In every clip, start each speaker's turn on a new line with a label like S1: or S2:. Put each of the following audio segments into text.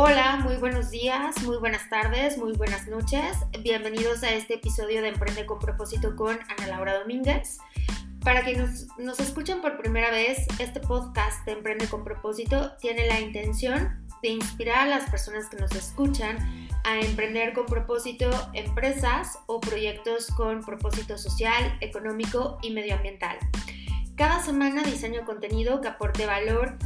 S1: Hola, muy buenos días, muy buenas tardes, muy buenas noches. Bienvenidos a este episodio de Emprende con propósito con Ana Laura Domínguez. Para quienes nos, nos escuchan por primera vez, este podcast de Emprende con propósito tiene la intención de inspirar a las personas que nos escuchan a emprender con propósito empresas o proyectos con propósito social, económico y medioambiental. Cada semana diseño contenido que aporte valor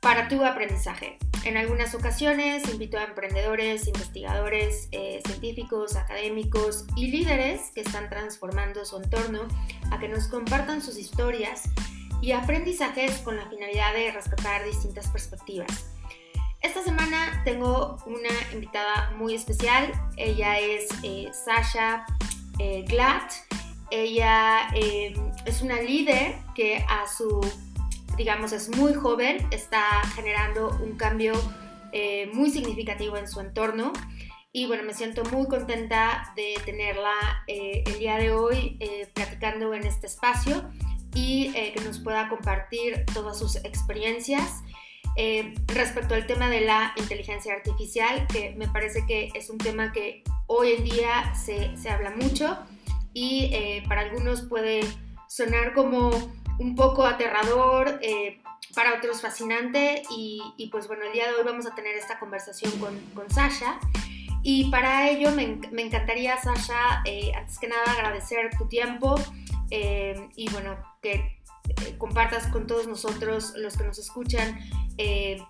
S1: para tu aprendizaje. En algunas ocasiones invito a emprendedores, investigadores, eh, científicos, académicos y líderes que están transformando su entorno a que nos compartan sus historias y aprendizajes con la finalidad de rescatar distintas perspectivas. Esta semana tengo una invitada muy especial. Ella es eh, Sasha eh, Glatt. Ella es una líder que a su digamos, es muy joven, está generando un cambio eh, muy significativo en su entorno. Y bueno, me siento muy contenta de tenerla eh, el día de hoy eh, platicando en este espacio y que nos pueda compartir todas sus experiencias. respecto al tema de la inteligencia artificial, que me parece que es un tema que hoy en día se, se habla mucho y para algunos puede sonar como un poco aterrador, eh, para otros fascinante y, pues bueno, el día de hoy vamos a tener esta conversación con, Sasha. Y para ello me, encantaría, Sasha, eh, antes que nada agradecer tu tiempo eh, y bueno, que compartas con todos nosotros, los que nos escuchan,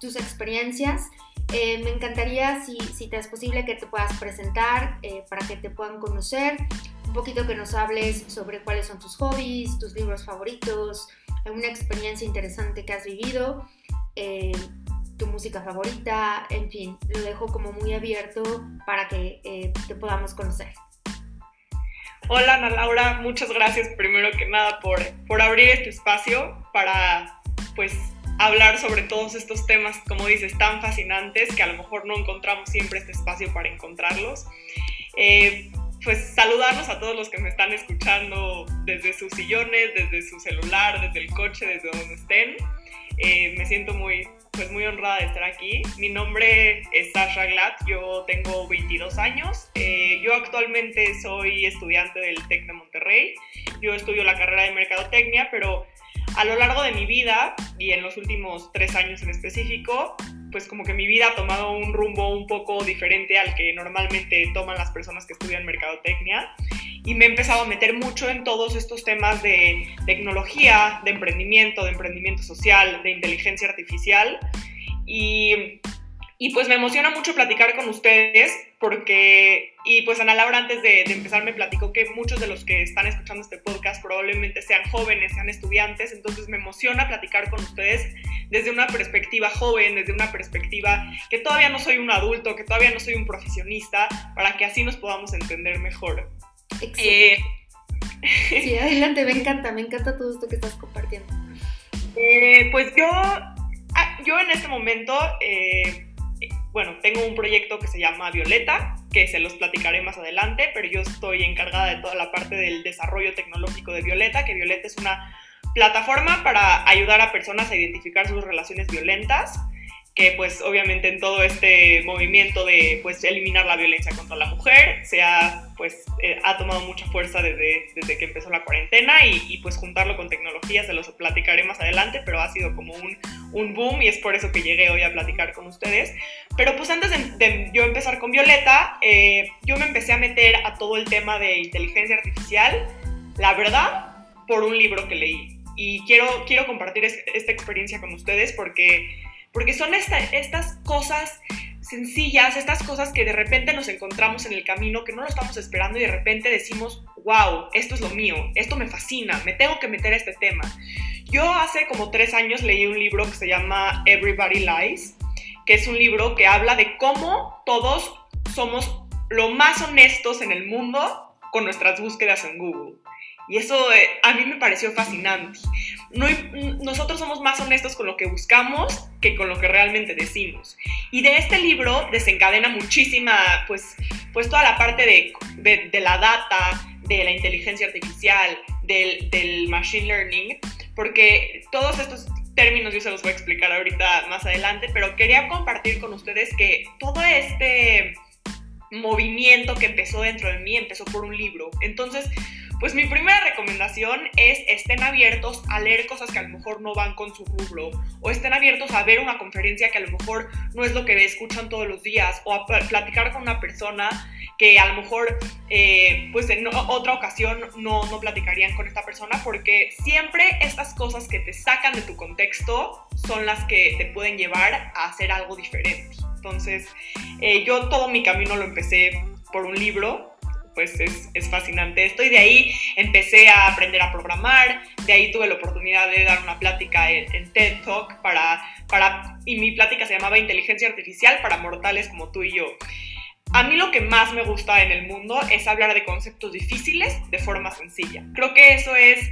S1: tus experiencias. me encantaría, si, si, te es posible, que te puedas presentar para que te puedan conocer, poquito que nos hables sobre cuáles son tus hobbies, tus libros favoritos, alguna experiencia interesante que has vivido, eh, tu música favorita, en fin, lo dejo como muy abierto para que eh, te podamos conocer.
S2: Hola Ana Laura, muchas gracias primero que nada por, por abrir este espacio para pues hablar sobre todos estos temas, como dices, tan fascinantes que a lo mejor no encontramos siempre este espacio para encontrarlos. Eh, pues saludarnos a todos los que me están escuchando desde sus sillones, desde su celular, desde el coche, desde donde estén. Eh, me siento muy, pues muy honrada de estar aquí. Mi nombre es Sasha Glatt, yo tengo 22 años. Eh, yo actualmente soy estudiante del TEC de Monterrey. Yo estudio la carrera de Mercadotecnia, pero a lo largo de mi vida y en los últimos tres años en específico, pues como que mi vida ha tomado un rumbo un poco diferente al que normalmente toman las personas que estudian mercadotecnia. Y me he empezado a meter mucho en todos estos temas de tecnología, de emprendimiento, de emprendimiento social, de inteligencia artificial. Y y pues me emociona mucho platicar con ustedes porque, y pues Ana Laura antes de, empezar me platicó que muchos de los que están escuchando este podcast probablemente sean jóvenes, sean estudiantes, entonces me emociona platicar con ustedes desde una perspectiva joven, desde una perspectiva que todavía no soy un adulto, que todavía no soy un profesionista, para que así nos podamos entender mejor.
S1: Eh, sí, adelante, me encanta, me encanta todo esto que estás compartiendo.
S2: Eh, pues yo, ah, yo en este momento... Eh, bueno, tengo un proyecto que se llama Violeta, que se los platicaré más adelante, pero yo estoy encargada de toda la parte del desarrollo tecnológico de Violeta, que Violeta es una plataforma para ayudar a personas a identificar sus relaciones violentas que pues obviamente en todo este movimiento de pues eliminar la violencia contra la mujer se ha pues eh, ha tomado mucha fuerza desde, desde que empezó la cuarentena y, pues juntarlo con tecnología se los platicaré más adelante pero ha sido como un, un boom y es por eso que llegué hoy a platicar con ustedes. Pero pues antes de, yo empezar con Violeta eh, yo me empecé a meter a todo el tema de inteligencia artificial la verdad por un libro que leí. Y quiero, quiero compartir esta experiencia con ustedes porque porque son estas cosas sencillas, estas cosas que de repente nos encontramos en el camino, que no lo estamos esperando y de repente decimos, wow, esto es lo mío, esto me fascina, me tengo que meter a este tema. Yo hace como tres años leí un libro que se llama Everybody Lies, que es un libro que habla de cómo todos somos lo más honestos en el mundo con nuestras búsquedas en Google. Y eso eh, a mí me pareció fascinante. No, nosotros somos más honestos con lo que buscamos que con lo que realmente decimos. Y de este libro desencadena muchísima, pues, pues toda la parte de, de, la data, de la inteligencia artificial, del, del, machine learning, porque todos estos términos yo se los voy a explicar ahorita más adelante, pero quería compartir con ustedes que todo este movimiento que empezó dentro de mí empezó por un libro. Entonces, pues mi primera recomendación es estén abiertos a leer cosas que a lo mejor no van con su rubro o estén abiertos a ver una conferencia que a lo mejor no es lo que escuchan todos los días o a platicar con una persona que a lo mejor eh, pues en otra ocasión no, no platicarían con esta persona porque siempre estas cosas que te sacan de tu contexto son las que te pueden llevar a hacer algo diferente. Entonces eh, yo todo mi camino lo empecé por un libro pues es, fascinante esto. Y de ahí empecé a aprender a programar, de ahí tuve la oportunidad de dar una plática en, TED Talk para, para, y mi plática se llamaba Inteligencia Artificial para mortales como tú y yo. A mí lo que más me gusta en el mundo es hablar de conceptos difíciles de forma sencilla. Creo que eso es,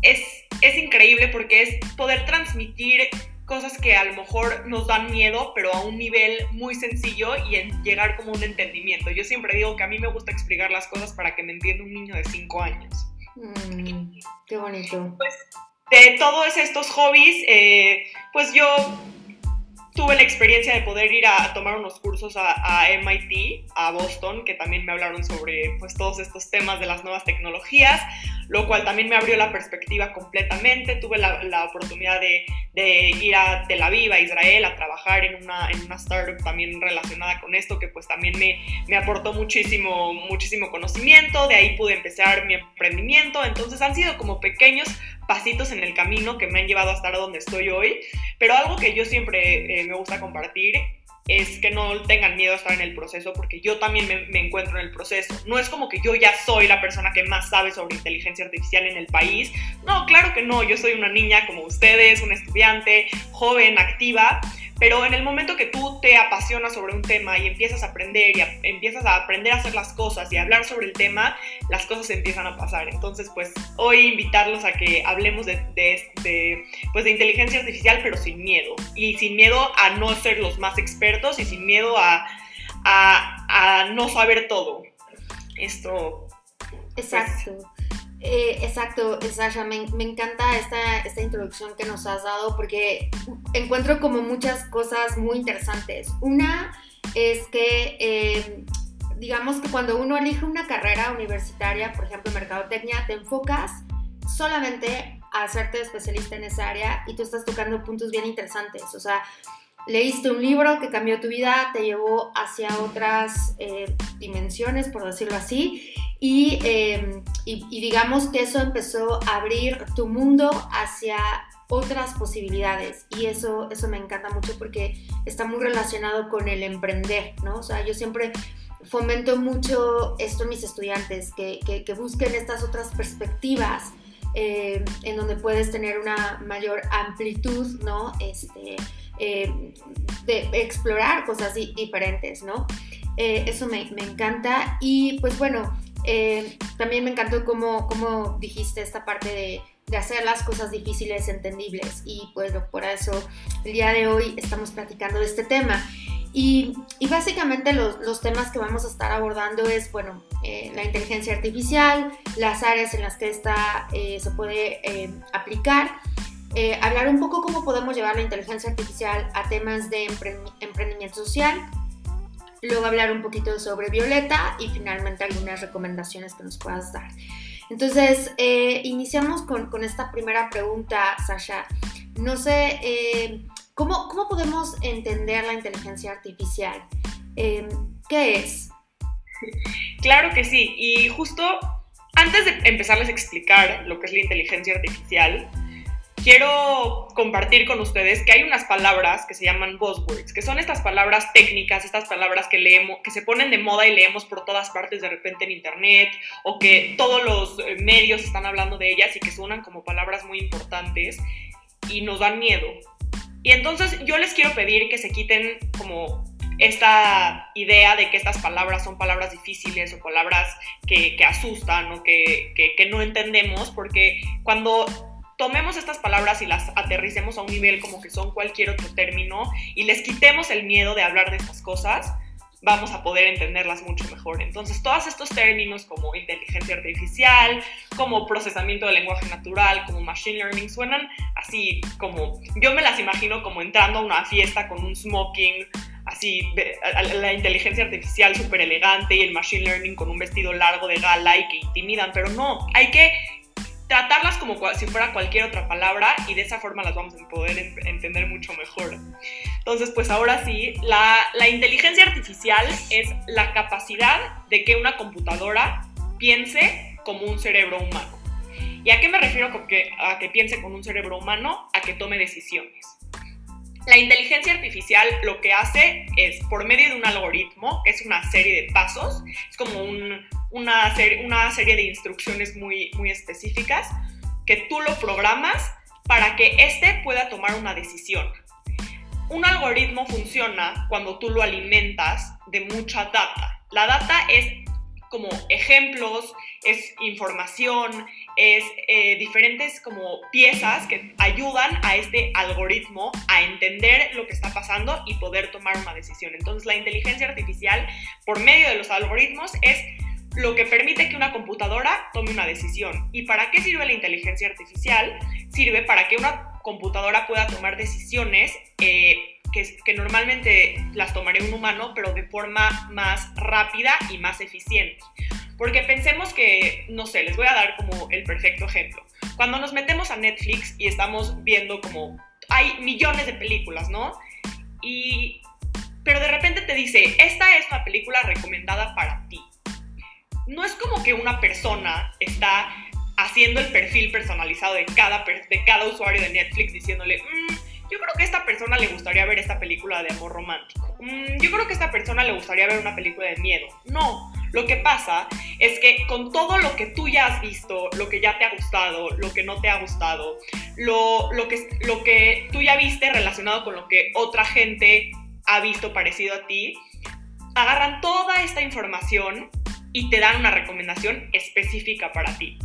S2: es, es increíble porque es poder transmitir cosas que a lo mejor nos dan miedo, pero a un nivel muy sencillo y en llegar como un entendimiento. Yo siempre digo que a mí me gusta explicar las cosas para que me entienda un niño de 5 años.
S1: Mm, qué bonito.
S2: Pues de todos estos hobbies, eh, pues yo tuve la experiencia de poder ir a, tomar unos cursos a, MIT, a Boston, que también me hablaron sobre pues, todos estos temas de las nuevas tecnologías, lo cual también me abrió la perspectiva completamente. Tuve la, oportunidad de, ir a Tel Aviv, a Israel, a trabajar en una, en una startup también relacionada con esto, que pues también me, me aportó muchísimo, muchísimo conocimiento. De ahí pude empezar mi emprendimiento. Entonces han sido como pequeños pasitos en el camino que me han llevado a estar donde estoy hoy. Pero algo que yo siempre eh, me gusta compartir es que no tengan miedo a estar en el proceso porque yo también me, encuentro en el proceso. No es como que yo ya soy la persona que más sabe sobre inteligencia artificial en el país. No, claro que no, yo soy una niña como ustedes, una estudiante joven, activa, pero en el momento que tú te apasionas sobre un tema y empiezas a aprender y empiezas a aprender a hacer las cosas y a hablar sobre el tema, las cosas empiezan a pasar. Entonces, pues hoy invitarlos a que hablemos de, de, pues, de inteligencia artificial, pero sin miedo. Y sin miedo a no ser los más expertos y sin miedo a, a, a no saber todo. Esto.
S1: Pues, Exacto. Eh, exacto, Sasha, me, me, encanta esta, esta introducción que nos has dado porque encuentro como muchas cosas muy interesantes. Una es que, eh, digamos que cuando uno elige una carrera universitaria, por ejemplo, mercadotecnia, te enfocas solamente a hacerte especialista en esa área y tú estás tocando puntos bien interesantes. O sea, leíste un libro que cambió tu vida, te llevó hacia otras eh, dimensiones, por decirlo así, Em, y, digamos que eso empezó a abrir tu mundo hacia otras posibilidades y eso, eso me encanta mucho porque está muy relacionado con el emprender, ¿no? O sea, yo siempre fomento mucho esto en mis estudiantes, que, que, busquen estas otras perspectivas eh, en donde puedes tener una mayor amplitud, ¿no? Este, eh, de explorar cosas diferentes, ¿no? Eh, eso me, me, encanta y pues bueno, eh, también me encantó cómo, cómo dijiste esta parte de, de, hacer las cosas difíciles entendibles y bueno, por eso el día de hoy estamos platicando de este tema. Y, y básicamente los, los, temas que vamos a estar abordando es, bueno, la inteligencia artificial, las áreas en las que esta se puede aplicar, hablar un poco cómo podemos llevar la inteligencia artificial a temas de emprendimiento social, luego hablar un poquito sobre Violeta y finalmente algunas recomendaciones que nos puedas dar. Entonces, eh, iniciamos con, con, esta primera pregunta, Sasha. No sé, eh, ¿cómo, ¿cómo, podemos entender la inteligencia artificial? Eh, ¿Qué es?
S2: Claro que sí, y justo antes de empezarles a explicar lo que es la inteligencia artificial, quiero compartir con ustedes que hay unas palabras que se llaman buzzwords, que son estas palabras técnicas, estas palabras que leemos, que se ponen de moda y leemos por todas partes de repente en internet, o que todos los eh, medios están hablando de ellas y que suenan como palabras muy importantes y nos dan miedo. Y entonces yo les quiero pedir que se quiten como esta idea de que estas palabras son palabras difíciles o palabras que, asustan o que, que no entendemos, porque cuando tomemos estas palabras y las aterricemos a un nivel como que son cualquier otro término y les quitemos el miedo de hablar de estas cosas, vamos a poder entenderlas mucho mejor. Entonces, todos estos términos como inteligencia artificial, como procesamiento de lenguaje natural, como machine learning, suenan así como, yo me las imagino como entrando a una fiesta con un smoking, así, la inteligencia artificial súper elegante y el machine learning con un vestido largo de gala y que intimidan, pero no, hay que tratarlas como si fuera cualquier otra palabra y de esa forma las vamos a poder entender mucho mejor. Entonces, pues ahora sí, la, la inteligencia artificial es la capacidad de que una computadora piense como un cerebro humano. ¿Y a qué me refiero con que, a que piense con un cerebro humano? A que tome decisiones. La inteligencia artificial lo que hace es, por medio de un algoritmo, que es una serie de pasos, es como una, serie, una serie de instrucciones muy, muy específicas, que tú lo programas para que éste pueda tomar una decisión. Un algoritmo funciona cuando tú lo alimentas de mucha data. La data es como ejemplos, es información, es eh, diferentes como piezas que ayudan a este algoritmo a entender lo que está pasando y poder tomar una decisión. Entonces la inteligencia artificial por medio de los algoritmos es lo que permite que una computadora tome una decisión. ¿Y para qué sirve la inteligencia artificial? Sirve para que una computadora pueda tomar decisiones eh, que, normalmente las tomaría un humano, pero de forma más rápida y más eficiente. Porque pensemos que, no sé, les voy a dar como el perfecto ejemplo. Cuando nos metemos a Netflix y estamos viendo como hay millones de películas, ¿no? Y pero de repente te dice, esta es una película recomendada para ti. No es como que una persona está haciendo el perfil personalizado de cada, de cada usuario de Netflix diciéndole, mmm, yo creo que a esta persona le gustaría ver esta película de amor romántico. Mm, yo creo que a esta persona le gustaría ver una película de miedo. No, lo que pasa es que con todo lo que tú ya has visto, lo que ya te ha gustado, lo que no te ha gustado, lo, lo, que, lo que tú ya viste relacionado con lo que otra gente ha visto parecido a ti, agarran toda esta información y te dan una recomendación específica para ti.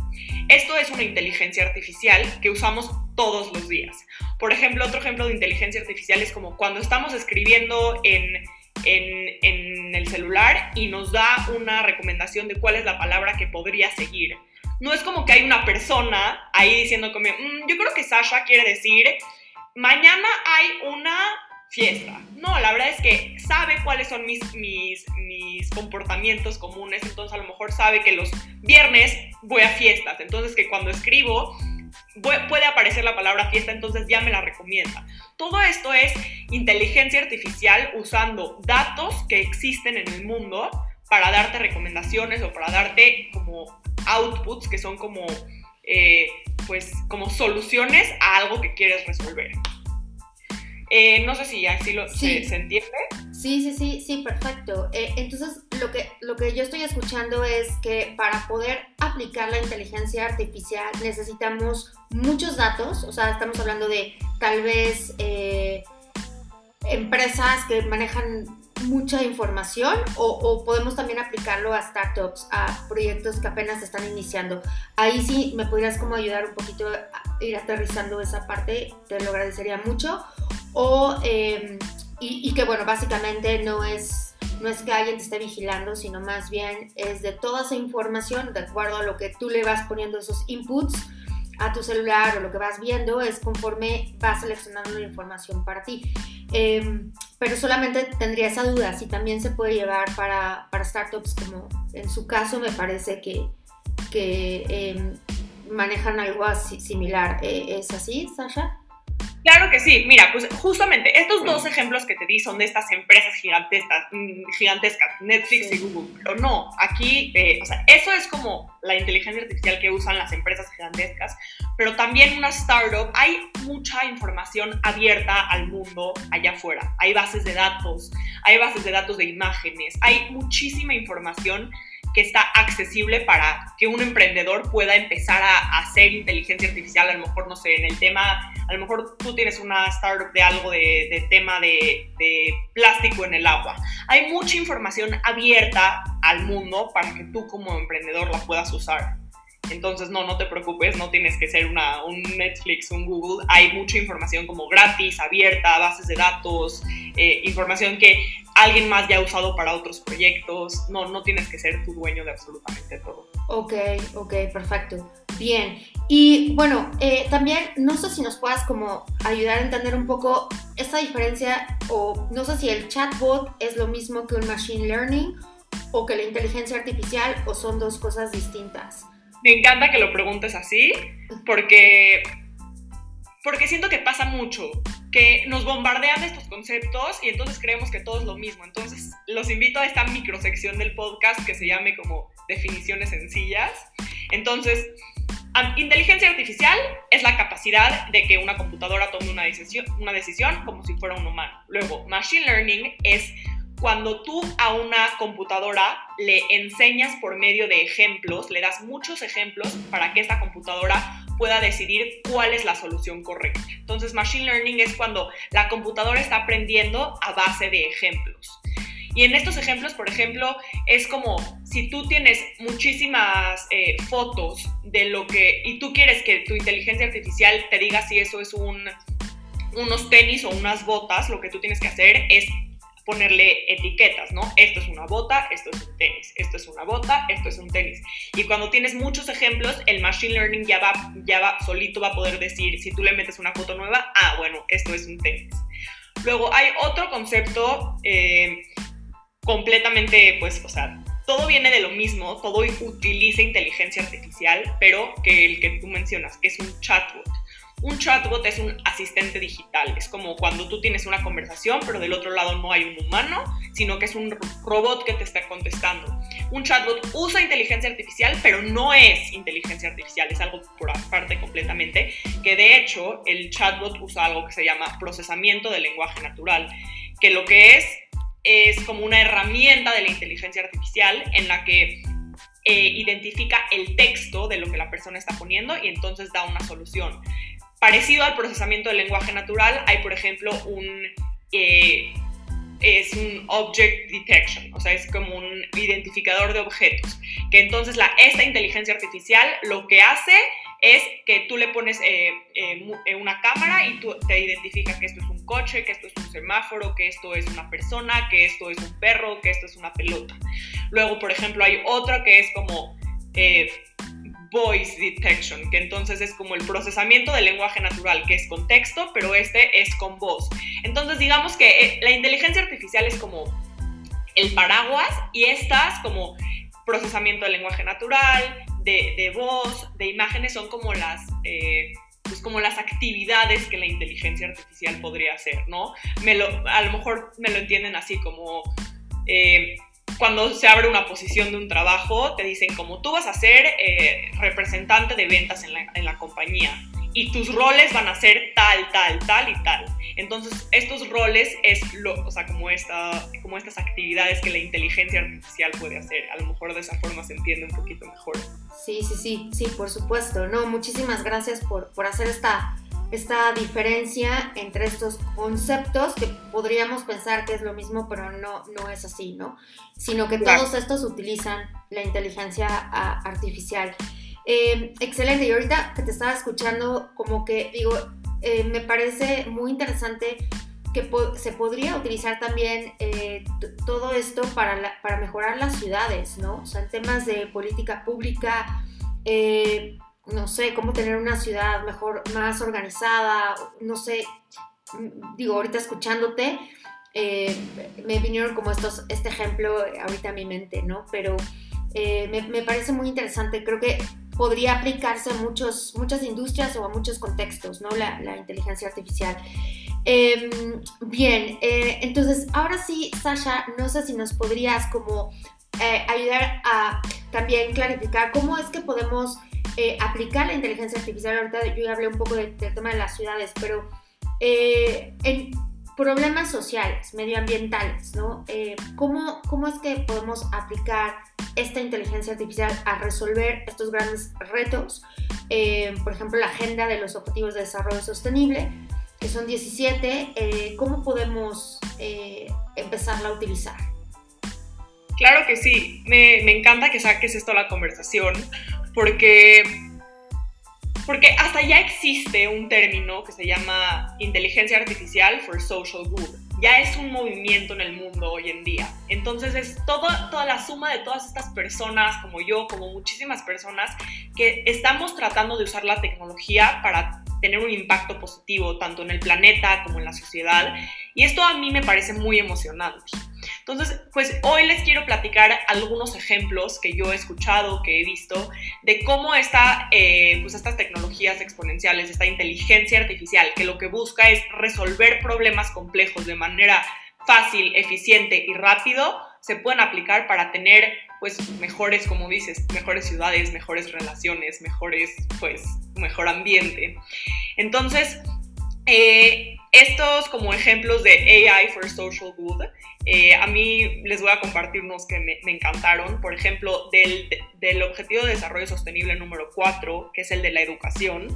S2: Esto es una inteligencia artificial que usamos todos los días. Por ejemplo, otro ejemplo de inteligencia artificial es como cuando estamos escribiendo en, el celular y nos da una recomendación de cuál es la palabra que podría seguir. No es como que hay una persona ahí diciendo como, mm, yo creo que Sasha quiere decir, mañana hay una fiesta. No, la verdad es que sabe cuáles son mis, mis, mis comportamientos comunes, entonces a lo mejor sabe que los viernes voy a fiestas, entonces que cuando escribo puede aparecer la palabra fiesta, entonces ya me la recomienda. Todo esto es inteligencia artificial usando datos que existen en el mundo para darte recomendaciones o para darte como outputs que son como, eh, pues, como soluciones a algo que quieres resolver. Eh, no sé si así lo, Se, entiende.
S1: Sí, sí, sí, sí, perfecto. Eh, entonces, lo que, lo que yo estoy escuchando es que para poder aplicar la inteligencia artificial necesitamos muchos datos, o sea, estamos hablando de tal vez eh, empresas que manejan mucha información o, podemos también aplicarlo a startups, a proyectos que apenas están iniciando. Ahí sí me podrías como ayudar un poquito a ir aterrizando esa parte, te lo agradecería mucho. O, em, y, que bueno, básicamente no es, no es que alguien te esté vigilando, sino más bien es de toda esa información, de acuerdo a lo que tú le vas poniendo esos inputs a tu celular o lo que vas viendo, es conforme vas seleccionando la información para ti. Em, pero solamente tendría esa duda, si también se puede llevar para, para startups, como en su caso me parece que, que em, manejan algo así, similar. ¿E-, ¿Es así, Sasha?
S2: Claro que sí. Mira, pues justamente estos dos ejemplos que te di son de estas empresas gigantescas, mm, gigantescas Netflix y Google. Pero no, aquí, eh, o sea, eso es como la inteligencia artificial que usan las empresas gigantescas, pero también una startup, hay mucha información abierta al mundo allá afuera. Hay bases de datos, hay bases de datos de imágenes, hay muchísima información que está accesible para que un emprendedor pueda empezar a hacer inteligencia artificial, a lo mejor, no sé, en el tema, a lo mejor tú tienes una startup de algo de, tema de, de, plástico en el agua. Hay mucha información abierta al mundo para que tú como emprendedor la puedas usar. Entonces, no, no te preocupes, no tienes que ser una, un Netflix, un Google. Hay mucha información como gratis, abierta, bases de datos, eh, información que alguien más ya ha usado para otros proyectos. No, no tienes que ser tu dueño de absolutamente todo.
S1: Ok, ok, perfecto. Bien. Y bueno, eh, también no sé si nos puedas como ayudar a entender un poco esta diferencia o no sé si el chatbot es lo mismo que un machine learning o que la inteligencia artificial o son dos cosas distintas.
S2: Me encanta que lo preguntes así porque porque siento que pasa mucho, que nos bombardean estos conceptos y entonces creemos que todo es lo mismo. Entonces los invito a esta microsección del podcast que se llame como definiciones sencillas. Entonces, inteligencia artificial es la capacidad de que una computadora tome una decisión, una decisión como si fuera un humano. Luego, machine learning es cuando tú a una computadora le enseñas por medio de ejemplos, le das muchos ejemplos para que esta computadora pueda decidir cuál es la solución correcta. Entonces, machine learning es cuando la computadora está aprendiendo a base de ejemplos. Y en estos ejemplos, por ejemplo, es como si tú tienes muchísimas eh, fotos de lo que, y tú quieres que tu inteligencia artificial te diga si eso es un, unos tenis o unas botas, lo que tú tienes que hacer es ponerle etiquetas, ¿no? Esto es una bota, esto es un tenis, esto es una bota, esto es un tenis. Y cuando tienes muchos ejemplos, el machine learning ya va, ya va, solito va a poder decir, si tú le metes una foto nueva, ah, bueno, esto es un tenis. Luego hay otro concepto eh, completamente, pues, o sea, todo viene de lo mismo, todo utiliza inteligencia artificial, pero que el que tú mencionas, que es un chatbot. Un chatbot es un asistente digital, es como cuando tú tienes una conversación, pero del otro lado no hay un humano, sino que es un robot que te está contestando. Un chatbot usa inteligencia artificial, pero no es inteligencia artificial, es algo por aparte completamente, que de hecho el chatbot usa algo que se llama procesamiento de lenguaje natural, que lo que es es como una herramienta de la inteligencia artificial en la que eh, identifica el texto de lo que la persona está poniendo y entonces da una solución. Parecido al procesamiento del lenguaje natural, hay, por ejemplo, un, eh, es un object detection, o sea, es como un identificador de objetos, que entonces la, esta inteligencia artificial lo que hace es que tú le pones eh, eh, una cámara y tú, te identifica que esto es un coche, que esto es un semáforo, que esto es una persona, que esto es un perro, que esto es una pelota. Luego, por ejemplo, hay otra que es como voice detection, que entonces es como el procesamiento del lenguaje natural, que es con texto, pero este es con voz. Entonces digamos que eh, la inteligencia artificial es como el paraguas y estas como procesamiento del lenguaje natural, de, voz, de imágenes, son como las... Eh, pues como las actividades que la inteligencia artificial podría hacer, ¿no? Me lo, a lo mejor me lo entienden así como eh, cuando se abre una posición de un trabajo, te dicen como tú vas a ser eh, representante de ventas en la, en la, compañía y tus roles van a ser tal, tal, tal y tal. Entonces, estos roles es lo, o sea, como, esta, como estas actividades que la inteligencia artificial puede hacer. A lo mejor de esa forma se entiende un poquito mejor.
S1: Sí, sí, sí, sí, por supuesto. No, muchísimas gracias por, por hacer esta esta diferencia entre estos conceptos que podríamos pensar que es lo mismo, pero no, no es así, ¿no? Sino que todos estos utilizan la inteligencia artificial. Eh, excelente, y ahorita que te estaba escuchando, como que digo, eh, me parece muy interesante que se podría utilizar también eh, todo esto para, para mejorar las ciudades, ¿no? O sea, en temas de política pública, no sé, cómo tener una ciudad mejor, más organizada, no sé, digo, ahorita escuchándote, eh, me vinieron como estos, este ejemplo ahorita a mi mente, ¿no? Pero eh, me, parece muy interesante, creo que podría aplicarse a muchos, muchas industrias o a muchos contextos, ¿no? La, inteligencia artificial. Em, bien, eh, entonces ahora sí, Sasha, no sé si nos podrías como ayudar a también clarificar cómo es que podemos eh, aplicar la inteligencia artificial. Ahorita yo ya hablé un poco del tema de las ciudades, pero eh, en problemas sociales, medioambientales, ¿no? Eh, ¿cómo, ¿Cómo es que podemos aplicar esta inteligencia artificial a resolver estos grandes retos? por ejemplo, la agenda de los Objetivos de Desarrollo Sostenible, que son 17, ¿cómo podemos empezarla a utilizar?
S2: Claro que sí, me, me, encanta que saques esto a la conversación, porque porque hasta ya existe un término que se llama inteligencia artificial for social good. Ya es un movimiento en el mundo hoy en día. Entonces es todo, toda la suma de todas estas personas, como yo, como muchísimas personas, que estamos tratando de usar la tecnología para tener un impacto positivo tanto en el planeta como en la sociedad. Y esto a mí me parece muy emocionante. Entonces, pues hoy les quiero platicar algunos ejemplos que yo he escuchado, que he visto, de cómo está, eh, pues estas tecnologías exponenciales, esta inteligencia artificial, que lo que busca es resolver problemas complejos de manera fácil, eficiente y rápido, se pueden aplicar para tener pues mejores, como dices, mejores ciudades, mejores relaciones, mejores, pues, mejor ambiente. Entonces, eh, estos como ejemplos de AI for Social Good, eh, a mí les voy a compartir unos que me, encantaron. Por ejemplo, del, del, Objetivo de Desarrollo Sostenible número 4, que es el de la educación,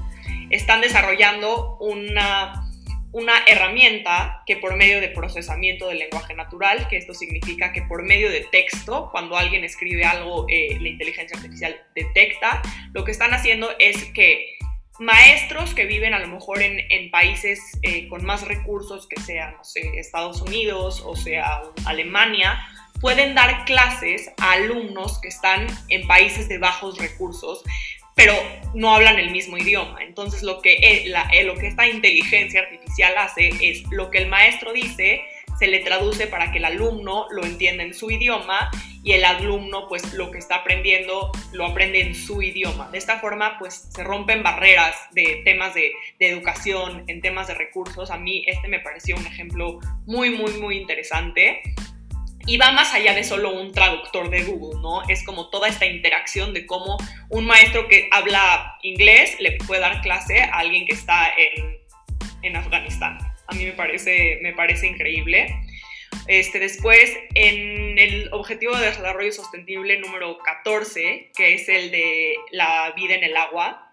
S2: están desarrollando una, una herramienta que por medio de procesamiento del lenguaje natural, que esto significa que por medio de texto, cuando alguien escribe algo, eh, la inteligencia artificial detecta, lo que están haciendo es que maestros que viven a lo mejor en, países eh, con más recursos, que sean, no sé, Estados Unidos o sea Alemania, pueden dar clases a alumnos que están en países de bajos recursos, pero no hablan el mismo idioma. Entonces lo que, eh, eh, lo que esta inteligencia artificial hace es lo que el maestro dice, se le traduce para que el alumno lo entienda en su idioma y el alumno pues lo que está aprendiendo lo aprende en su idioma. De esta forma pues se rompen barreras de temas de, educación, en temas de recursos. A mí este me pareció un ejemplo muy muy muy interesante. Y va más allá de solo un traductor de Google, ¿no? Es como toda esta interacción de cómo un maestro que habla inglés le puede dar clase a alguien que está en, en Afganistán a mí me parece, me parece increíble. Este, después, en el Objetivo de Desarrollo Sostenible número 14, que es el de la vida en el agua,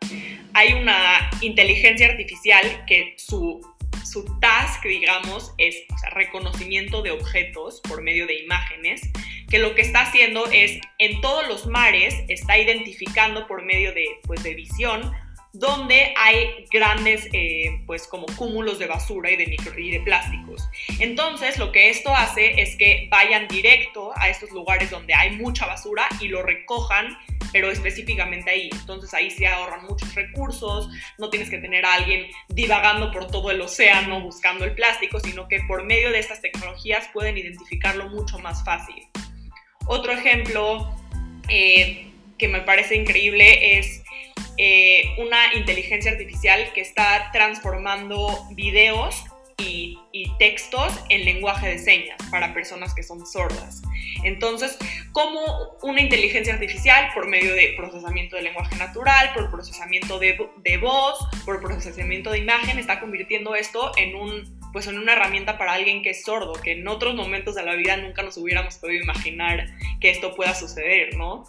S2: hay una inteligencia artificial que su, su task, digamos, es reconocimiento de objetos por medio de imágenes, que lo que está haciendo es, en todos los mares, está identificando por medio de, pues, de visión donde hay grandes, eh, pues como cúmulos de basura y de, micro, y de plásticos. Entonces, lo que esto hace es que vayan directo a estos lugares donde hay mucha basura y lo recojan, pero específicamente ahí. Entonces, ahí se ahorran muchos recursos, no tienes que tener a alguien divagando por todo el océano buscando el plástico, sino que por medio de estas tecnologías pueden identificarlo mucho más fácil. Otro ejemplo eh, que me parece increíble es eh, una inteligencia artificial que está transformando videos y, textos en lenguaje de señas para personas que son sordas. Entonces, como una inteligencia artificial por medio de procesamiento de lenguaje natural, por procesamiento de, de voz, por procesamiento de imagen, está convirtiendo esto en un pues son una herramienta para alguien que es sordo, que en otros momentos de la vida nunca nos hubiéramos podido imaginar que esto pueda suceder, ¿no?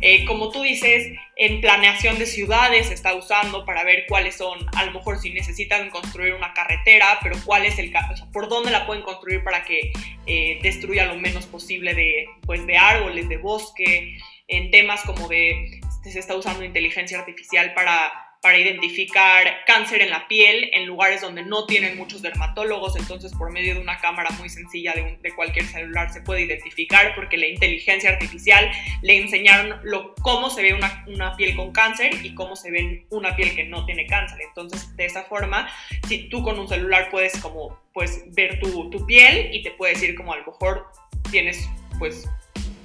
S2: Eh, como tú dices, en planeación de ciudades se está usando para ver cuáles son, a lo mejor si necesitan construir una carretera, pero cuál es el, o sea, por dónde la pueden construir para que eh, destruya lo menos posible de, pues, de árboles, de bosque, en temas como de, se está usando inteligencia artificial para para identificar cáncer en la piel en lugares donde no tienen muchos dermatólogos, entonces por medio de una cámara muy sencilla de, cualquier celular se puede identificar porque la inteligencia artificial le enseñaron lo, cómo se ve una, una, piel con cáncer y cómo se ve una piel que no tiene cáncer. Entonces de esa forma, si tú con un celular puedes como pues ver tu, tu piel y te puede decir como a lo mejor tienes pues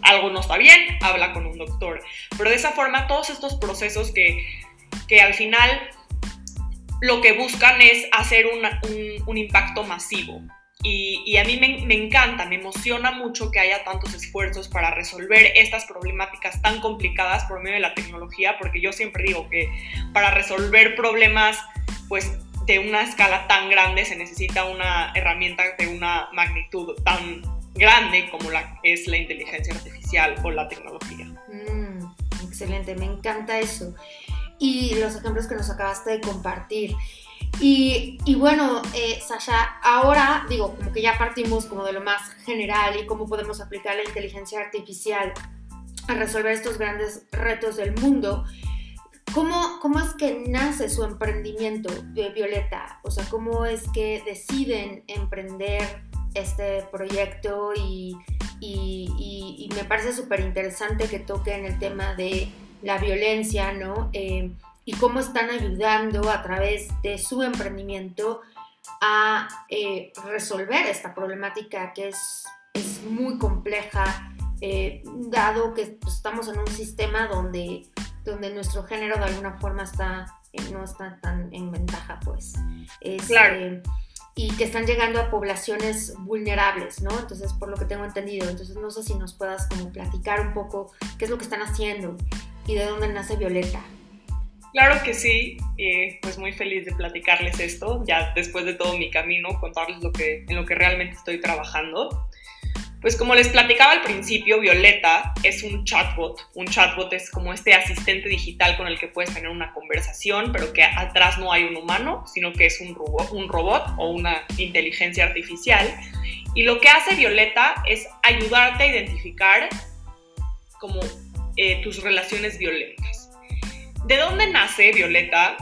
S2: algo no está bien, habla con un doctor. Pero de esa forma todos estos procesos que que al final lo que buscan es hacer un, impacto masivo. Y, a mí me, encanta, me emociona mucho que haya tantos esfuerzos para resolver estas problemáticas tan complicadas por medio de la tecnología, porque yo siempre digo que para resolver problemas pues de una escala tan grande se necesita una herramienta de una magnitud tan grande como la es la inteligencia artificial o la tecnología.
S1: Mm, excelente, me encanta eso y los ejemplos que nos acabaste de compartir. Y, y bueno, eh, Sasha, ahora digo, como que ya partimos como de lo más general y cómo podemos aplicar la inteligencia artificial a resolver estos grandes retos del mundo. ¿Cómo, ¿Cómo es que nace su emprendimiento Violeta? O sea, ¿cómo es que deciden emprender este proyecto? Y, y, me parece súper interesante que toquen el tema de la violencia, ¿no? Eh, y cómo están ayudando a través de su emprendimiento a eh, resolver esta problemática que es, es muy compleja, eh, dado que pues, estamos en un sistema donde, donde nuestro género de alguna forma está, no está tan en ventaja, pues.
S2: claro.
S1: y que están llegando a poblaciones vulnerables, ¿no? Entonces, por lo que tengo entendido. Entonces, no sé si nos puedas como platicar un poco qué es lo que están haciendo y de dónde nace Violeta.
S2: Claro que sí, pues muy feliz de platicarles esto, ya después de todo mi camino, contarles lo que, en lo que realmente estoy trabajando. Pues como les platicaba al principio, Violeta es un chatbot. Un chatbot es como este asistente digital con el que puedes tener una conversación, pero que atrás no hay un humano, sino que es un robot, un robot o una inteligencia artificial. Y lo que hace Violeta es ayudarte a identificar como eh, tus relaciones violentas. ¿De dónde nace Violeta?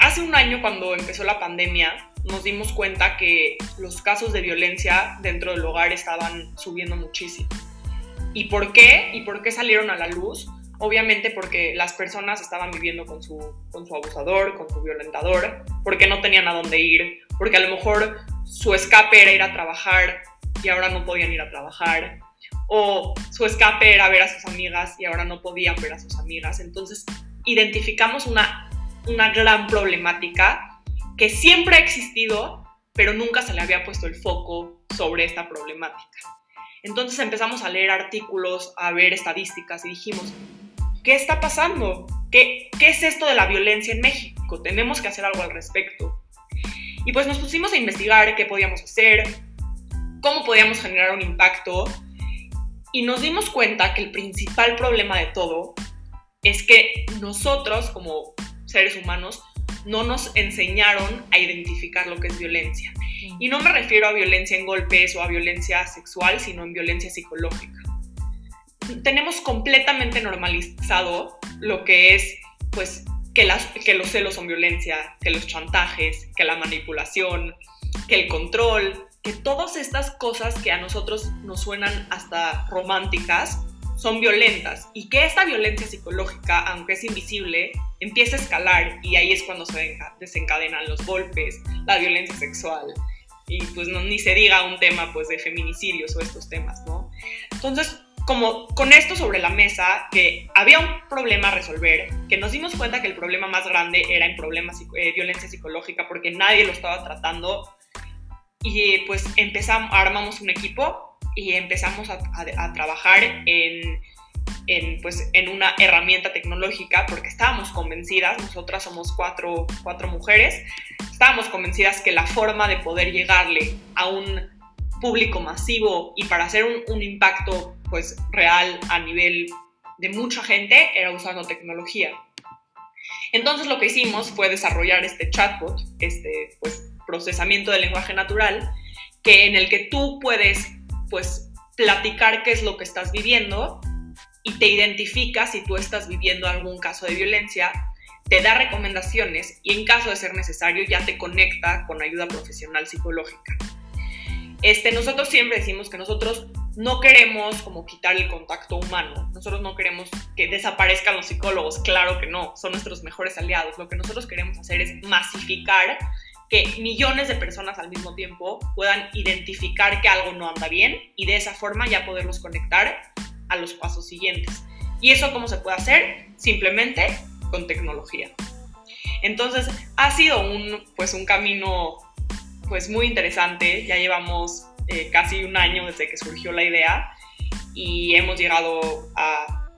S2: Hace un año cuando empezó la pandemia nos dimos cuenta que los casos de violencia dentro del hogar estaban subiendo muchísimo. ¿Y por qué? ¿Y por qué salieron a la luz? Obviamente porque las personas estaban viviendo con su, con su abusador, con su violentador, porque no tenían a dónde ir, porque a lo mejor su escape era ir a trabajar y ahora no podían ir a trabajar, o su escape era ver a sus amigas y ahora no podían ver a sus amigas. Entonces identificamos una, una gran problemática que siempre ha existido, pero nunca se le había puesto el foco sobre esta problemática. Entonces empezamos a leer artículos, a ver estadísticas y dijimos, ¿qué está pasando? ¿Qué, ¿Qué es esto de la violencia en México? Tenemos que hacer algo al respecto. Y pues nos pusimos a investigar qué podíamos hacer, cómo podíamos generar un impacto y nos dimos cuenta que el principal problema de todo es que nosotros como seres humanos no nos enseñaron a identificar lo que es violencia. Y no me refiero a violencia en golpes o a violencia sexual, sino en violencia psicológica. Tenemos completamente normalizado lo que es, pues, que, las, que los celos son violencia, que los chantajes, que la manipulación, que el control, que todas estas cosas que a nosotros nos suenan hasta románticas, son violentas y que esta violencia psicológica, aunque es invisible, empieza a escalar y ahí es cuando se desencadenan los golpes, la violencia sexual y pues no, ni se diga un tema pues de feminicidios o estos temas, ¿no? Entonces, como con esto sobre la mesa, que había un problema a resolver, que nos dimos cuenta que el problema más grande era en problemas eh, violencia psicológica porque nadie lo estaba tratando y pues empezamos, armamos un equipo y empezamos a, trabajar en, en, pues, en una herramienta tecnológica porque estábamos convencidas, nosotras somos cuatro, cuatro mujeres, estábamos convencidas que la forma de poder llegarle a un público masivo y para hacer un, un impacto pues real a nivel de mucha gente era usando tecnología. Entonces lo que hicimos fue desarrollar este chatbot, este pues, procesamiento de lenguaje natural, que en el que tú puedes pues platicar qué es lo que estás viviendo y te identifica si tú estás viviendo algún caso de violencia, te da recomendaciones y en caso de ser necesario ya te conecta con ayuda profesional psicológica. Este, nosotros siempre decimos que nosotros no queremos como quitar el contacto humano, nosotros no queremos que desaparezcan los psicólogos, claro que no, son nuestros mejores aliados, lo que nosotros queremos hacer es masificar que millones de personas al mismo tiempo puedan identificar que algo no anda bien y de esa forma ya poderlos conectar a los pasos siguientes. ¿Y eso cómo se puede hacer? Simplemente con tecnología. Entonces, ha sido un, pues, un camino pues, muy interesante. Ya llevamos eh, casi un año desde que surgió la idea y hemos llegado a,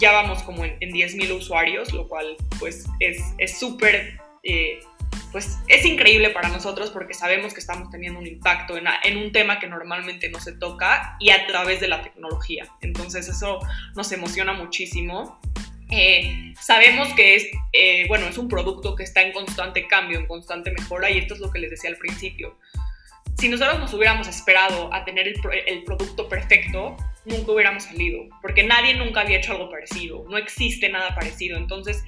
S2: ya vamos como en, en 10.000 usuarios, lo cual pues es súper eh, pues es increíble para nosotros porque sabemos que estamos teniendo un impacto en, un tema que normalmente no se toca y a través de la tecnología. Entonces eso nos emociona muchísimo. Eh, sabemos que es, eh, bueno, es un producto que está en constante cambio, en constante mejora y esto es lo que les decía al principio. Si nosotros nos hubiéramos esperado a tener el, producto perfecto, nunca hubiéramos salido, porque nadie nunca había hecho algo parecido, no existe nada parecido. Entonces,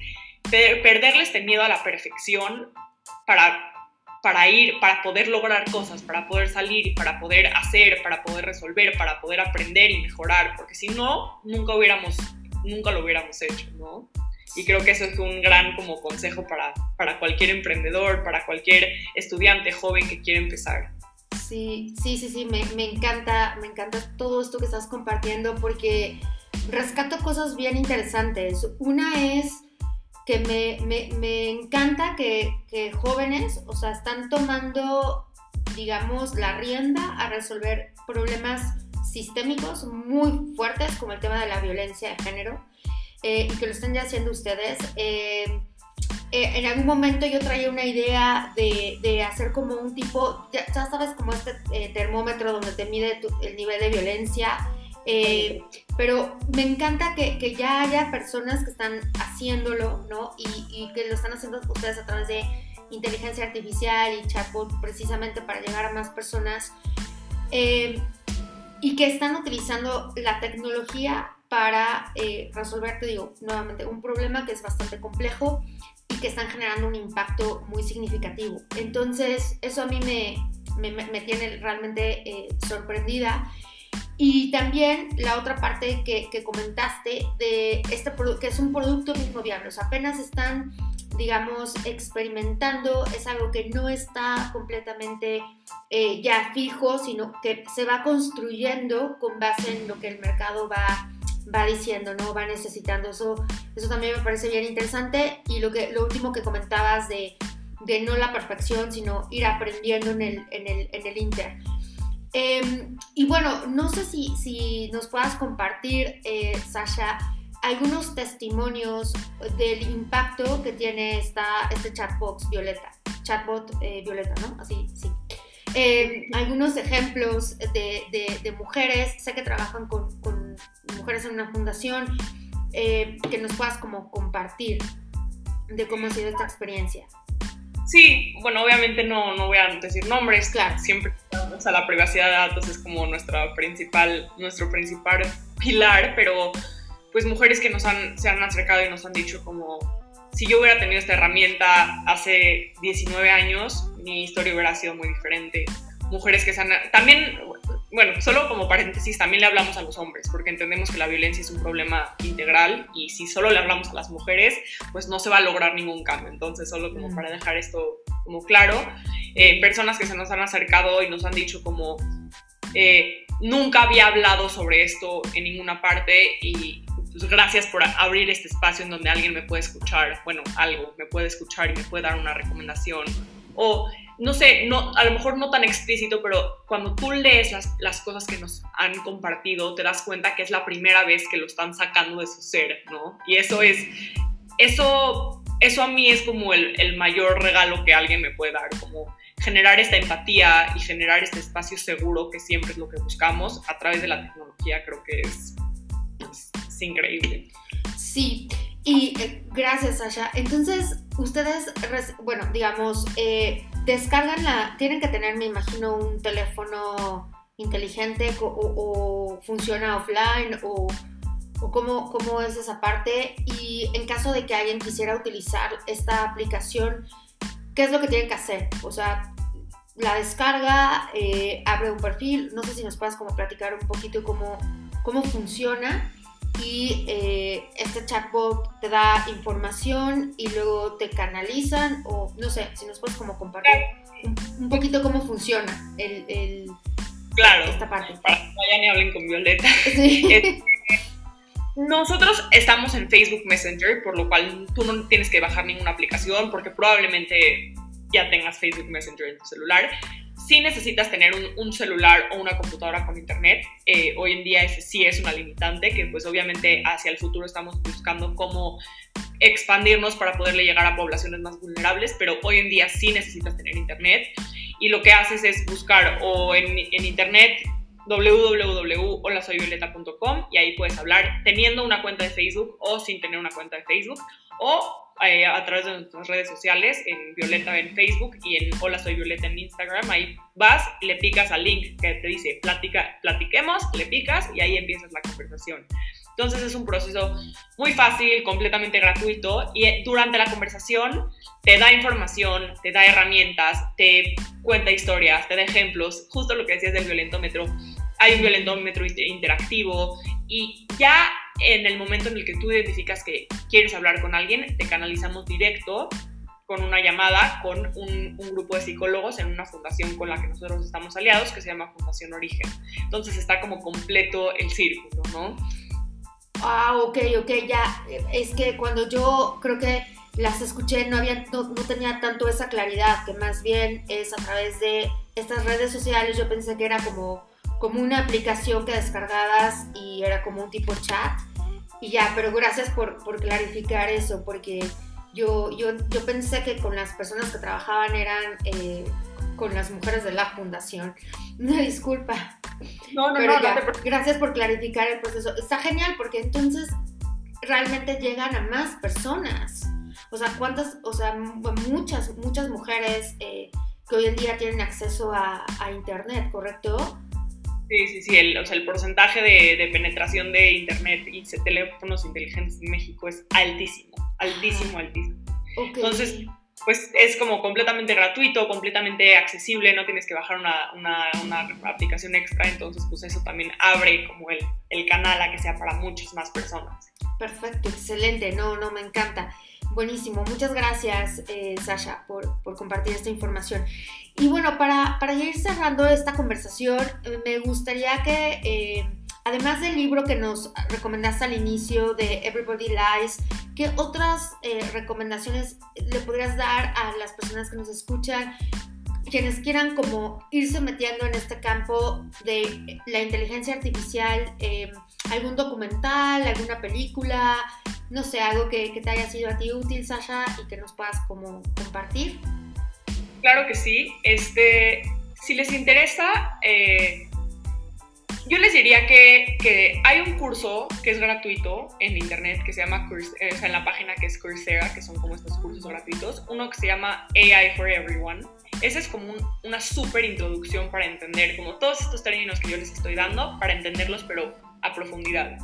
S2: perderle este miedo a la perfección para, para ir, para poder lograr cosas, para poder salir, para poder hacer, para poder resolver, para poder aprender y mejorar, porque si no, nunca hubiéramos, nunca lo hubiéramos hecho, ¿no? Y creo que eso es un gran como consejo para, para cualquier emprendedor, para cualquier estudiante joven que quiere empezar.
S1: Sí, sí, sí, sí, me, me, encanta, me encanta todo esto que estás compartiendo porque rescato cosas bien interesantes. Una es que me, me, me encanta que, que, jóvenes, o sea, están tomando, digamos, la rienda a resolver problemas sistémicos muy fuertes como el tema de la violencia de género eh, y que lo estén ya haciendo ustedes. Eh, eh, en algún momento yo traía una idea de, de hacer como un tipo, ya, sabes, como este termómetro donde te mide el nivel de violencia. Pero me encanta que, que, ya haya personas que están haciéndolo, ¿no? Y, que lo están haciendo ustedes a través de inteligencia artificial y chatbot precisamente para llegar a más personas. y que están utilizando la tecnología para eh, resolver, te digo, nuevamente, un problema que es bastante complejo y que están generando un impacto muy significativo. Entonces, eso a mí me, me, tiene realmente eh, sorprendida. Y también la otra parte que, comentaste de este que es un producto mismo viable, o sea, apenas están, digamos, experimentando, es algo que no está completamente eh, ya fijo, sino que se va construyendo con base en lo que el mercado va va diciendo, ¿no? Va necesitando. Eso, eso también me parece bien interesante. Y lo, que, lo último que comentabas de, de no la perfección, sino ir aprendiendo en el, en el, en el Inter. Em, y bueno, no sé si, si nos puedas compartir, eh, Sasha, algunos testimonios del impacto que tiene esta, este chatbot Violeta. Chatbot eh, Violeta, ¿no? Así, sí. Em, algunos ejemplos de, de, mujeres, sé que trabajan con, con mujeres en una fundación, eh, que nos puedas como compartir de cómo ha sido esta experiencia.
S2: Sí, bueno, obviamente no, no voy a decir nombres, claro. siempre o sea, la privacidad de datos es como nuestra principal, nuestro principal pilar, pero pues mujeres que nos han, se han acercado y nos han dicho como, si yo hubiera tenido esta herramienta hace 19 años, mi historia hubiera sido muy diferente. Mujeres que se han, también bueno, solo como paréntesis, también le hablamos a los hombres, porque entendemos que la violencia es un problema integral y si solo le hablamos a las mujeres, pues no se va a lograr ningún cambio. Entonces, solo como para dejar esto como claro, eh, personas que se nos han acercado y nos han dicho como, eh, nunca había hablado sobre esto en ninguna parte y pues, gracias por abrir este espacio en donde alguien me puede escuchar, bueno, algo, me puede escuchar y me puede dar una recomendación. O no sé, no, a lo mejor no tan explícito, pero cuando tú lees las, las, cosas que nos han compartido, te das cuenta que es la primera vez que lo están sacando de su ser, ¿no? Y eso es, eso, eso a mí es como el, el mayor regalo que alguien me puede dar, como generar esta empatía y generar este espacio seguro que siempre es lo que buscamos a través de la tecnología, creo que es, es, increíble.
S1: Sí, y eh, gracias, Sasha. Entonces, ustedes, bueno, digamos, eh, descargan la, tienen que tener, me imagino, un teléfono inteligente o, funciona offline o, cómo, cómo, es esa parte. Y en caso de que alguien quisiera utilizar esta aplicación, ¿qué es lo que tienen que hacer? O sea, la descarga, eh, abre un perfil, no sé si nos puedas como platicar un poquito cómo, cómo funciona y eh, este chatbot te da información y luego te canalizan o no sé, si nos puedes como compartir un, poquito cómo funciona el, el
S2: claro, esta parte. Para que vayan y hablen con Violeta. Nosotros estamos en Facebook Messenger, por lo cual tú no tienes que bajar ninguna aplicación porque probablemente ya tengas Facebook Messenger en tu celular si necesitas tener un, celular o una computadora con internet. Eh, hoy en día ese sí es una limitante que pues obviamente hacia el futuro estamos buscando cómo expandirnos para poderle llegar a poblaciones más vulnerables, pero hoy en día sí necesitas tener internet y lo que haces es buscar o en internet www.holasoyvioleta.com y ahí puedes hablar teniendo una cuenta de Facebook o sin tener una cuenta de Facebook o eh, a través de nuestras redes sociales, en Violeta en Facebook y en Hola Soy Violeta en Instagram. Ahí vas, le picas al link que te dice Platica, platiquemos, le picas y ahí empiezas la conversación. Entonces es un proceso muy fácil, completamente gratuito y eh, durante la conversación te da información, te da herramientas, te cuenta historias, te da ejemplos, justo lo que decías del violentómetro. Hay un violentómetro interactivo y ya en el momento en el que tú identificas que quieres hablar con alguien, te canalizamos directo con una llamada con un, grupo de psicólogos en una fundación con la que nosotros estamos aliados que se llama Fundación Origen. Entonces está como completo el círculo, ¿no?
S1: Ah, ok, ok, ya. Es que cuando yo creo que las escuché no, había, no, tenía tanto esa claridad, que más bien es a través de estas redes sociales. Yo pensé que era como, como una aplicación que descargabas y era como un tipo chat. Y ya, pero gracias por, por clarificar eso, porque yo, yo, yo pensé que con las personas que trabajaban eran eh, con las mujeres de la fundación. Una disculpa. No, no, no, Gracias por clarificar el proceso. Está genial porque entonces realmente llegan a más personas. O sea, cuántas, o sea, muchas, muchas mujeres eh, que hoy en día tienen acceso a, Internet, ¿correcto?
S2: Sí, sí, sí. El, o sea, el porcentaje de, penetración de Internet y teléfonos inteligentes en México es altísimo, altísimo, altísimo. Entonces, pues es como completamente gratuito, completamente accesible, no tienes que bajar una, una, aplicación extra, entonces pues eso también abre como el, el, canal a que sea para muchas más personas.
S1: Perfecto, excelente, no, no, me encanta. Buenísimo, muchas gracias eh, Sasha por, compartir esta información. Y bueno, para, ir cerrando esta conversación, eh, me gustaría que... Eh, además del libro que nos recomendaste al inicio de Everybody Lies, ¿qué otras eh, recomendaciones le podrías dar a las personas que nos escuchan? Quienes quieran como irse metiendo en este campo de la inteligencia artificial, em, algún documental, alguna película, no sé, algo que, te haya sido a ti útil, Sasha, y que nos puedas como compartir.
S2: Claro que sí. Este, si les interesa, eh, yo les diría que, que, hay un curso que es gratuito en internet que se llama, eh, o sea, en la página que es Coursera, que son como estos cursos gratuitos, uno que se llama AI for Everyone. Ese es como una súper introducción para entender como todos estos términos que yo les estoy dando, para entenderlos pero a profundidad.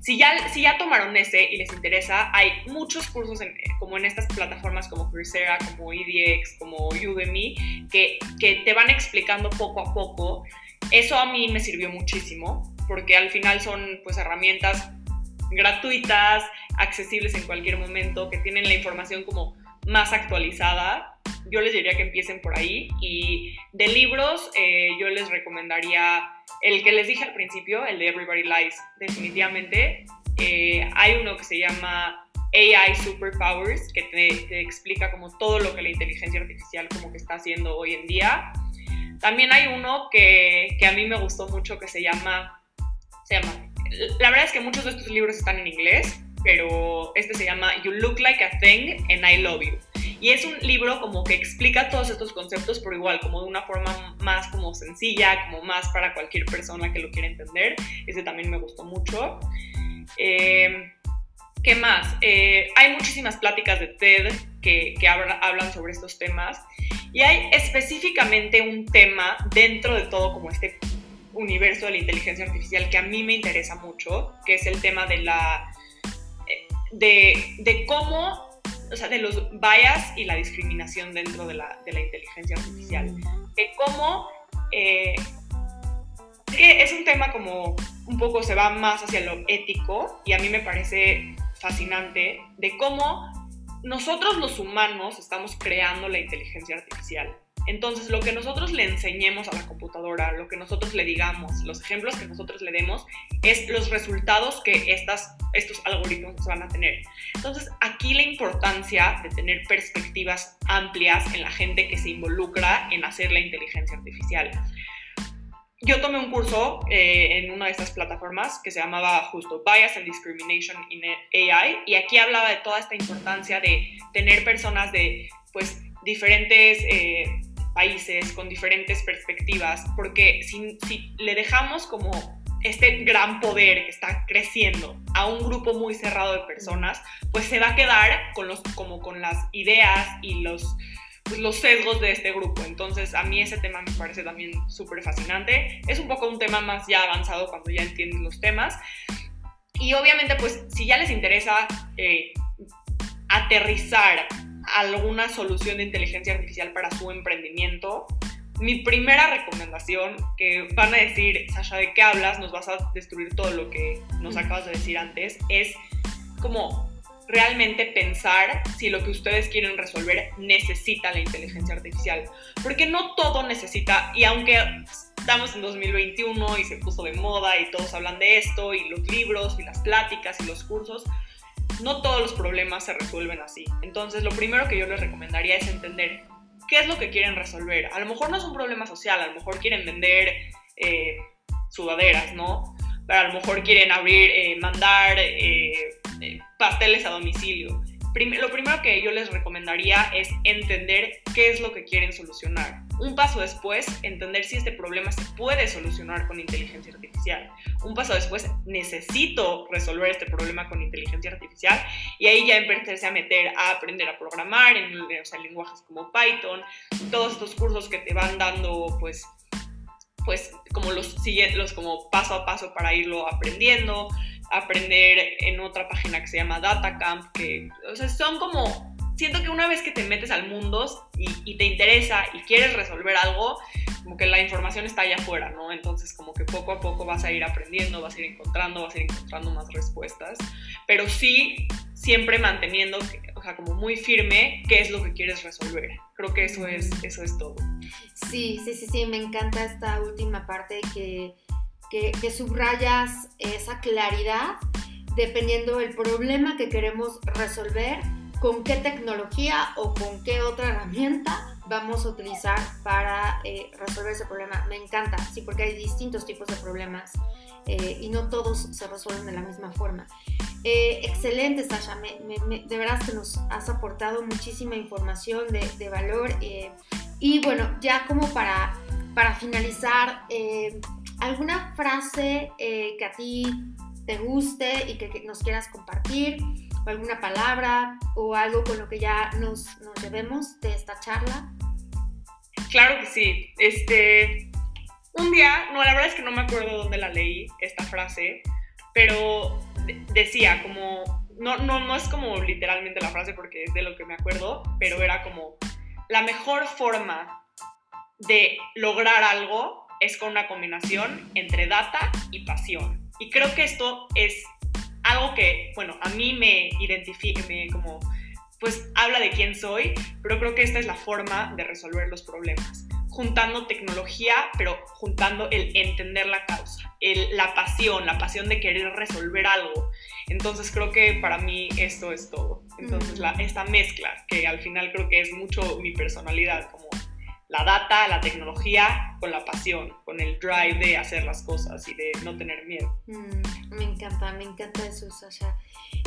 S2: Si ya, si ya tomaron ese y les interesa, hay muchos cursos como en estas plataformas como Coursera, como EDX, como Udemy, que, que te van explicando poco a poco eso a mí me sirvió muchísimo porque al final son pues herramientas gratuitas, accesibles en cualquier momento, que tienen la información como más actualizada. Yo les diría que empiecen por ahí y de libros eh, yo les recomendaría el que les dije al principio, el de Everybody Lies, definitivamente. Eh, hay uno que se llama AI Superpowers, que te, explica como todo lo que la inteligencia artificial como que está haciendo hoy en día. También hay uno que, que, a mí me gustó mucho que se llama, se llama, la verdad es que muchos de estos libros están en inglés, pero este se llama You Look Like a Thing and I Love You. Y es un libro como que explica todos estos conceptos, pero igual como de una forma más como sencilla, como más para cualquier persona que lo quiera entender. Ese también me gustó mucho. Eh, ¿Qué más? Eh, hay muchísimas pláticas de TED que, hablan sobre estos temas y hay específicamente un tema dentro de todo como este universo de la inteligencia artificial que a mí me interesa mucho, que es el tema de la... Eh, de cómo o sea, de los bias y la discriminación dentro de la, de la inteligencia artificial. De cómo eh, que es un tema como un poco se va más hacia lo ético y a mí me parece fascinante de cómo nosotros los humanos estamos creando la inteligencia artificial. Entonces, lo que nosotros le enseñemos a la computadora, lo que nosotros le digamos, los ejemplos que nosotros le demos, es los resultados que estas, estos algoritmos van a tener. Entonces, aquí la importancia de tener perspectivas amplias en la gente que se involucra en hacer la inteligencia artificial yo tomé un curso eh, en una de estas plataformas que se llamaba justo Bias and Discrimination in AI y aquí hablaba de toda esta importancia de tener personas de pues diferentes eh, países, con diferentes perspectivas, porque si, si le dejamos como este gran poder que está creciendo a un grupo muy cerrado de personas, pues se va a quedar con los, como con las ideas y los, pues los sesgos de este grupo. Entonces, a mí ese tema me parece también súper fascinante. Es un poco un tema más ya avanzado cuando ya entienden los temas. Y obviamente, pues, si ya les interesa eh, aterrizar alguna solución de inteligencia artificial para su emprendimiento, mi primera recomendación, que van a decir, Sasha, ¿de qué hablas? Nos vas a destruir todo lo que nos acabas de decir antes, es como realmente pensar si lo que ustedes quieren resolver necesita la inteligencia artificial. Porque no todo necesita, y aunque estamos en 2021 y se puso de moda y todos hablan de esto, y los libros, y las pláticas, y los cursos, no todos los problemas se resuelven así. Entonces, lo primero que yo les recomendaría es entender qué es lo que quieren resolver. A lo mejor no es un problema social, a lo mejor quieren vender eh, sudaderas, ¿no? Pero a lo mejor quieren abrir, eh, mandar eh, pasteles a domicilio. Lo primero que yo les recomendaría es entender qué es lo que quieren solucionar. Un paso después, entender si este problema se puede solucionar con inteligencia artificial. Un paso después, necesito resolver este problema con inteligencia artificial y ahí ya empezarse a meter a aprender a programar en lenguajes como Python, todos estos cursos que te van dando pues pues como los los como paso a paso para irlo aprendiendo, aprender en otra página que se llama DataCamp, que o sea, son como siento que una vez que te metes al mundo y, te interesa y quieres resolver algo, como que la información está allá afuera, ¿no? Entonces como que poco a poco vas a ir aprendiendo, vas a ir encontrando, vas a ir encontrando más respuestas, pero sí siempre manteniendo, o sea, como muy firme qué es lo que quieres resolver. Creo que eso es, eso es todo.
S1: Sí, sí, sí, sí, me encanta esta última parte que, que, subrayas esa claridad dependiendo del problema que queremos resolver con qué tecnología o con qué otra herramienta vamos a utilizar para eh, resolver ese problema. Me encanta, sí, porque hay distintos tipos de problemas eh, y no todos se resuelven de la misma forma. Eh, excelente, Sasha, de verdad que nos has aportado muchísima información de, valor. y bueno, ya como para, para finalizar, ¿alguna frase que a ti te guste y que nos quieras compartir? o alguna palabra o algo con lo que ya nos, nos llevemos de esta charla?
S2: Claro que sí. Este, un día, no, la verdad es que no me acuerdo dónde la leí, esta frase, pero decía como, no, no, no es como literalmente la frase porque es de lo que me acuerdo, pero era como, la mejor forma de lograr algo es con una combinación entre data y pasión. Y creo que esto es algo que, bueno, a mí me identifica, me como, pues habla de quién soy, pero creo que esta es la forma de resolver los problemas. Juntando tecnología, pero juntando el entender la causa, el, la pasión, la pasión de querer resolver algo. Entonces creo que para mí esto es todo. Entonces la, esta mezcla, que al final creo que es mucho mi personalidad, como la data, la tecnología, con la pasión, con el drive de hacer las cosas y de no tener miedo.
S1: Mm, me encanta, me encanta eso, Sasha.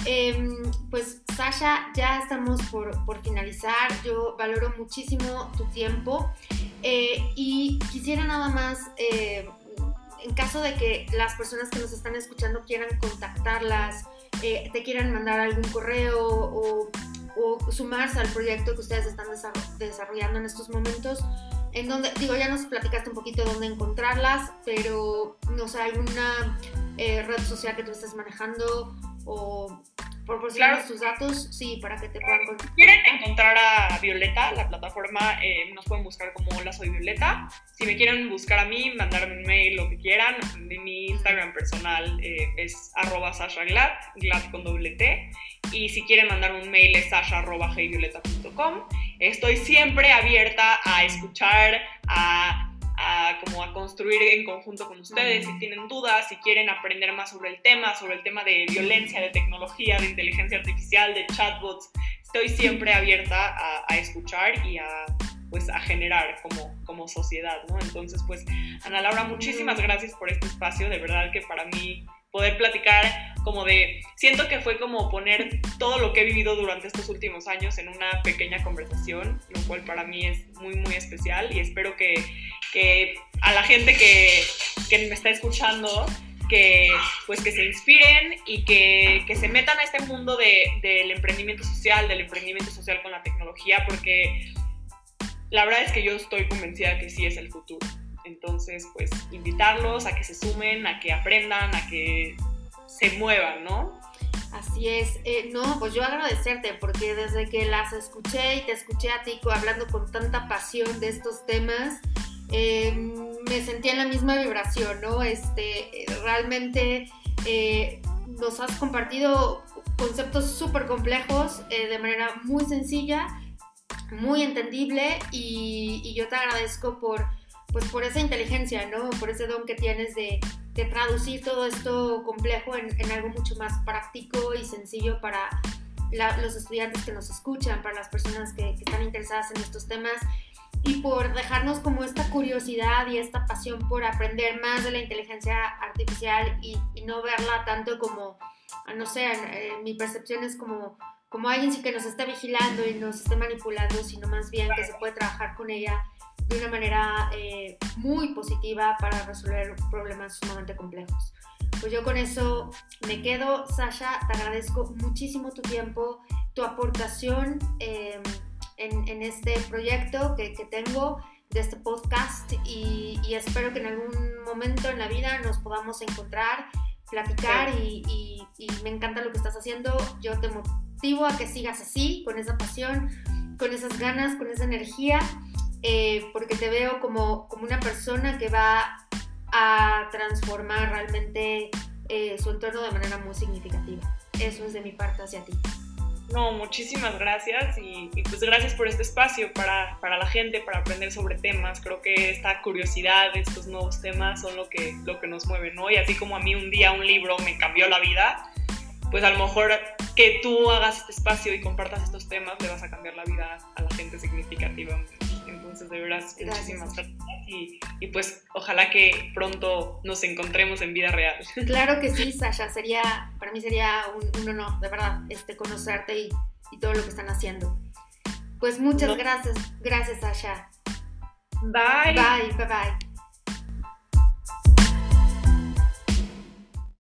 S1: Em, pues Sasha, ya estamos por, finalizar. Yo valoro muchísimo tu tiempo eh, y quisiera nada más, eh, en caso de que las personas que nos están escuchando quieran contactarlas, eh, te quieran mandar algún correo o o sumarse al proyecto que ustedes están desarrollando en estos momentos, en donde, digo, ya nos platicaste un poquito dónde encontrarlas, pero no sé, alguna eh, red social que tú estés manejando o proporcionar sus datos, sí, para que te puedan
S2: encontrar. Si quieren encontrar a Violeta, la plataforma, eh, nos pueden buscar como Hola Soy Violeta. Si me quieren buscar a mí, mandarme un mail, lo que quieran. Mi Instagram personal eh, es arroba Sasha Glad, Glad con doble T. Y si quieren mandar un mail es sasha.heyvioleta.com. Estoy siempre abierta a escuchar, a a, como a construir en conjunto con ustedes. Si tienen dudas, si quieren aprender más sobre el tema, sobre el tema de violencia, de tecnología, de inteligencia artificial, de chatbots, estoy siempre abierta a, escuchar y a, pues, a generar como, como sociedad, ¿no? Entonces, pues, Ana Laura, muchísimas gracias por este espacio. De verdad que para mí poder platicar como de, siento que fue como poner todo lo que he vivido durante estos últimos años en una pequeña conversación, lo cual para mí es muy, muy especial y espero que, que a la gente que, que me está escuchando que, pues, que se inspiren y que, que se metan a este mundo de, del emprendimiento social, del emprendimiento social con la tecnología, porque la verdad es que yo estoy convencida que sí es el futuro. Entonces, pues, invitarlos a que se sumen, a que aprendan, a que se muevan, ¿no?
S1: Así es. Eh, no, pues yo agradecerte porque desde que las escuché y te escuché a ti hablando con tanta pasión de estos temas, Em, me sentía en la misma vibración, ¿no? Este, realmente eh, nos has compartido conceptos súper complejos eh, de manera muy sencilla, muy entendible y, yo te agradezco por, pues, por esa inteligencia, ¿no? Por ese don que tienes de, traducir todo esto complejo en, algo mucho más práctico y sencillo para los estudiantes que nos escuchan, para las personas que, que están interesadas en estos temas y por dejarnos como esta curiosidad y esta pasión por aprender más de la inteligencia artificial y, no verla tanto como, no sé, mi percepción es como, como alguien que nos está vigilando y nos esté manipulando, sino más bien que se puede trabajar con ella de una manera eh, muy positiva para resolver problemas sumamente complejos. Pues yo con eso me quedo. Sasha, te agradezco muchísimo tu tiempo, tu aportación. Eh, en, este proyecto que, tengo de este podcast y, espero que en algún momento en la vida nos podamos encontrar, platicar y, me encanta lo que estás haciendo. Yo te motivo a que sigas así, con esa pasión, con esas ganas, con esa energía, eh, porque te veo como, como una persona que va a transformar realmente eh, su entorno de manera muy significativa. Eso es de mi parte hacia ti.
S2: No, muchísimas gracias y, pues gracias por este espacio para, para, la gente, para aprender sobre temas. Creo que esta curiosidad, estos nuevos temas son lo que, lo que nos mueve, ¿no? Y así como a mí un día un libro me cambió la vida, pues a lo mejor que tú hagas este espacio y compartas estos temas le vas a cambiar la vida a la gente significativamente. Entonces, de verdad, muchísimas gracias. Y, y, pues ojalá que pronto nos encontremos en vida real.
S1: Claro que sí, Sasha. Sería, para mí sería un, honor, de verdad, este, conocerte y, y, todo lo que están haciendo. Pues muchas gracias. Gracias, Sasha.
S2: Bye.
S1: Bye, bye, bye.